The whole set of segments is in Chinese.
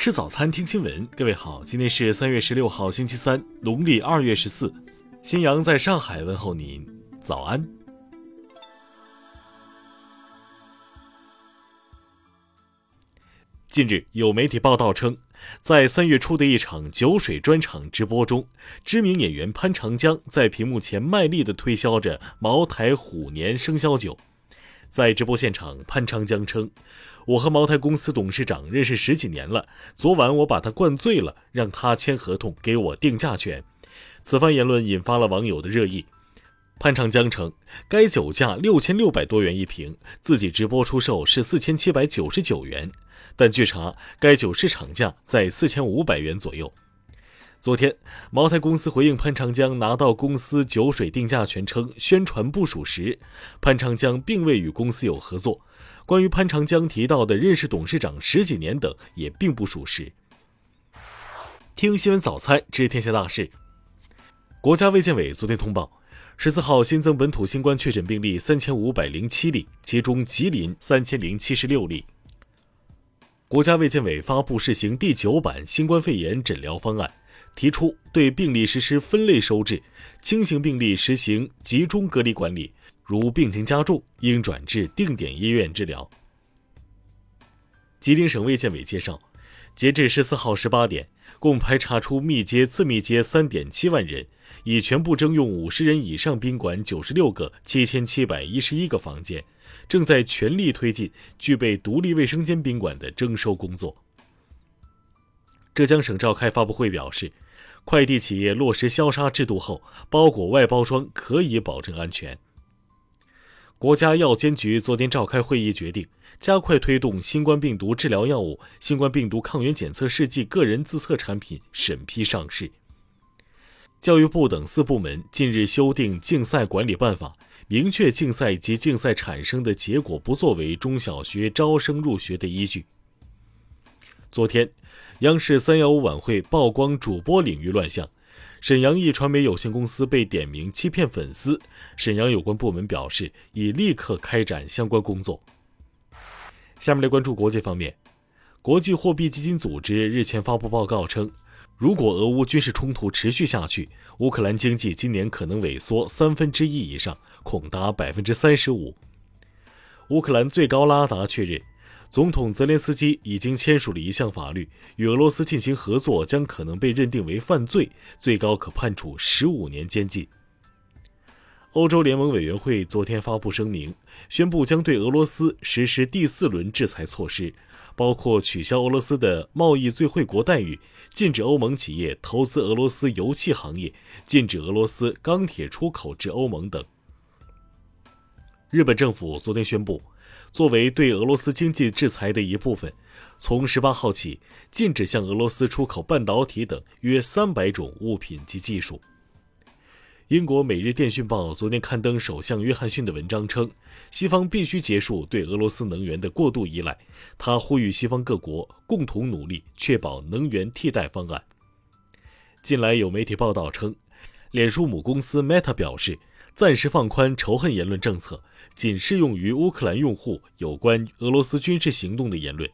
吃早餐，听新闻。各位好，今天是三月十六号，星期三，农历二月十四。新阳在上海问候您，早安。近日有媒体报道称，在三月初的一场酒水专场直播中，知名演员潘长江在屏幕前卖力地推销着茅台虎年生肖酒。在直播现场，潘长江称：“我和茅台公司董事长认识十几年了，昨晚我把他灌醉了，让他签合同给我定价权。”此番言论引发了网友的热议。潘长江称，该酒价六千六百多元一瓶，自己直播出售是四千七百九十九元，但据查，该酒市场价在四千五百元左右。昨天，茅台公司回应潘长江拿到公司酒水定价权称宣传不属实，潘长江并未与公司有合作。关于潘长江提到的认识董事长十几年等也并不属实。听新闻早餐知天下大事。国家卫健委昨天通报，十四号新增本土新冠确诊病例三千五百零七例，其中吉林三千零七十六例。国家卫健委发布试行第九版新冠肺炎诊疗方案。提出对病例实施分类收治，轻型病例实行集中隔离管理，如病情加重，应转至定点医院治疗。吉林省卫健委介绍，截至十四号十八点，共排查出密接、次密接三点七万人，已全部征用五十人以上宾馆九十六个七千七百一十一个房间，正在全力推进具备独立卫生间宾馆的征收工作。浙江省召开发布会表示，快递企业落实消杀制度后，包裹外包装可以保证安全。国家药监局昨天召开会议，决定加快推动新冠病毒治疗药物、新冠病毒抗原检测试剂个人自测产品审批上市。教育部等四部门近日修订竞赛管理办法，明确竞赛及竞赛产生的结果不作为中小学招生入学的依据。昨天。央视三幺五晚会曝光主播领域乱象，沈阳一传媒有限公司被点名欺骗粉丝，沈阳有关部门表示已立刻开展相关工作。下面来关注国际方面，国际货币基金组织日前发布报告称，如果俄乌军事冲突持续下去，乌克兰经济今年可能萎缩三分之一以上，恐达百分之三十五。乌克兰最高拉达确认。总统泽连斯基已经签署了一项法律，与俄罗斯进行合作将可能被认定为犯罪，最高可判处十五年监禁。欧洲联盟委员会昨天发布声明，宣布将对俄罗斯实施第四轮制裁措施，包括取消俄罗斯的贸易最惠国待遇，禁止欧盟企业投资俄罗斯油气行业，禁止俄罗斯钢铁出口至欧盟等。日本政府昨天宣布。作为对俄罗斯经济制裁的一部分，从十八号起禁止向俄罗斯出口半导体等约三百种物品及技术。英国《每日电讯报》昨天刊登首相约翰逊的文章称，西方必须结束对俄罗斯能源的过度依赖。他呼吁西方各国共同努力，确保能源替代方案。近来有媒体报道称，脸书母公司 Meta 表示。暂时放宽仇恨言论政策，仅适用于乌克兰用户有关俄罗斯军事行动的言论。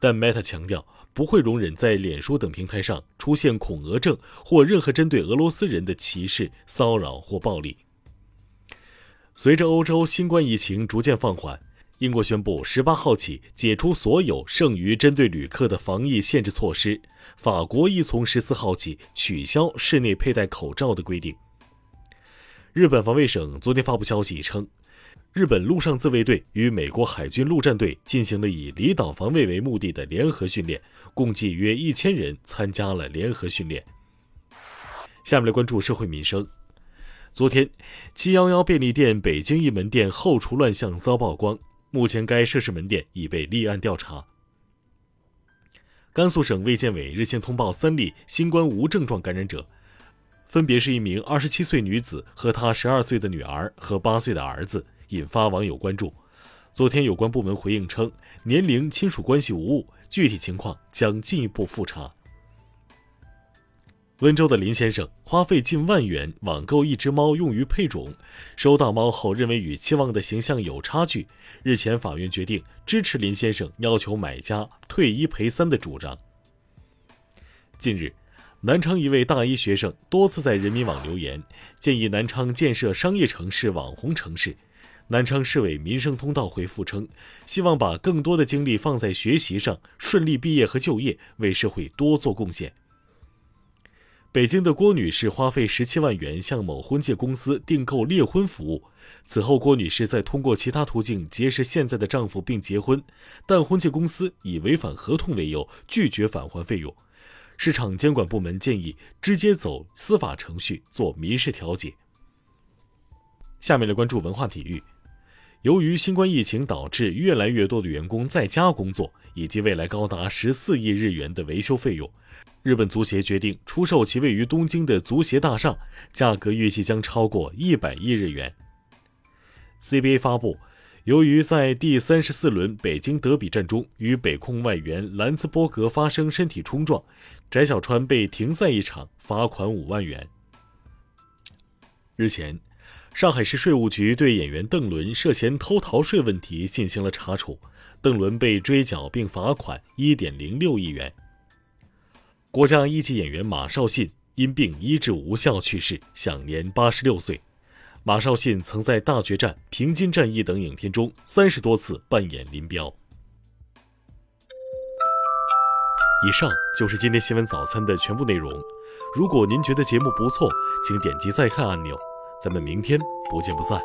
但 Meta 强调不会容忍在脸书等平台上出现恐俄症或任何针对俄罗斯人的歧视、骚扰或暴力。随着欧洲新冠疫情逐渐放缓，英国宣布十八号起解除所有剩余针对旅客的防疫限制措施。法国亦从十四号起取消室内佩戴口罩的规定。日本防卫省昨天发布消息称，日本陆上自卫队与美国海军陆战队进行了以离岛防卫为目的的联合训练，共计约一千人参加了联合训练。下面来关注社会民生。昨天，七幺幺便利店北京一门店后厨乱象遭曝光，目前该涉事门店已被立案调查。甘肃省卫健委日前通报三例新冠无症状感染者。分别是一名二十七岁女子和她十二岁的女儿和八岁的儿子，引发网友关注。昨天，有关部门回应称，年龄亲属关系无误，具体情况将进一步复查。温州的林先生花费近万元网购一只猫用于配种，收到猫后认为与期望的形象有差距。日前，法院决定支持林先生要求买家退一赔三的主张。近日，南昌一位大一学生多次在人民网留言，建议南昌建设商业城市、网红城市。南昌市委民生通道回复称，希望把更多的精力放在学习上，顺利毕业和就业，为社会多做贡献。北京的郭女士花费十七万元向某婚介公司订购猎婚服务，此后郭女士再通过其他途径结识现在的丈夫并结婚，但婚介公司以违反合同为由拒绝返还费用。市场监管部门建议直接走司法程序做民事调解。下面来关注文化体育。由于新冠疫情导致越来越多的员工在家工作，以及未来高达十四亿日元的维修费用。日本足协决定出售其位于东京的足协大厦，价格预计将超过一百亿日元。CBA 发布，由于在第三十四轮北京德比战中与北控外援兰茨伯格发生身体冲撞，翟小川被停赛一场，罚款五万元。日前，上海市税务局对演员邓伦涉嫌偷逃税问题进行了查处，邓伦被追缴并罚款一点零六亿元。国家一级演员马绍信因病医治无效去世，享年八十六岁。马少信曾在《大决战》《平津战役》等影片中三十多次扮演林彪。以上就是今天新闻早餐的全部内容。如果您觉得节目不错，请点击再看按钮。咱们明天不见不散。